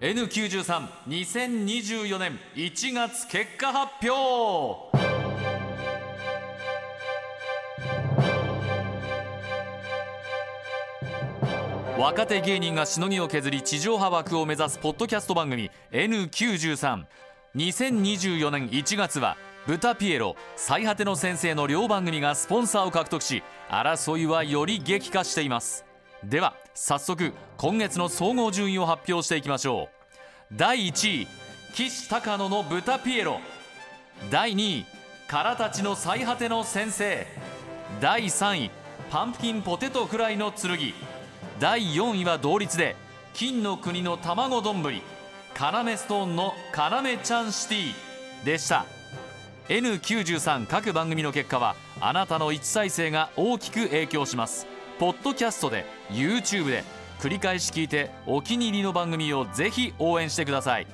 N932024 年1月結果発表。若手芸人がしのぎを削り地上波枠を目指すポッドキャスト番組 N93 2024年1月は豚ピエロ最果ての先生の両番組がスポンサーを獲得し争いはより激化しています。では早速今月の総合順位を発表していきましょう。第1位岸高野の豚ピエロ。第2位からたちの最果ての先生。第3位パンプキンポテトフライの剣。第4位は同率で金の国の卵丼。カナメストーンのカナメちゃんシティでした。N93 各番組の結果はあなたの1再生が大きく影響します。ポッドキャストで YouTube で繰り返し聞いてお気に入りの番組をぜひ応援してください。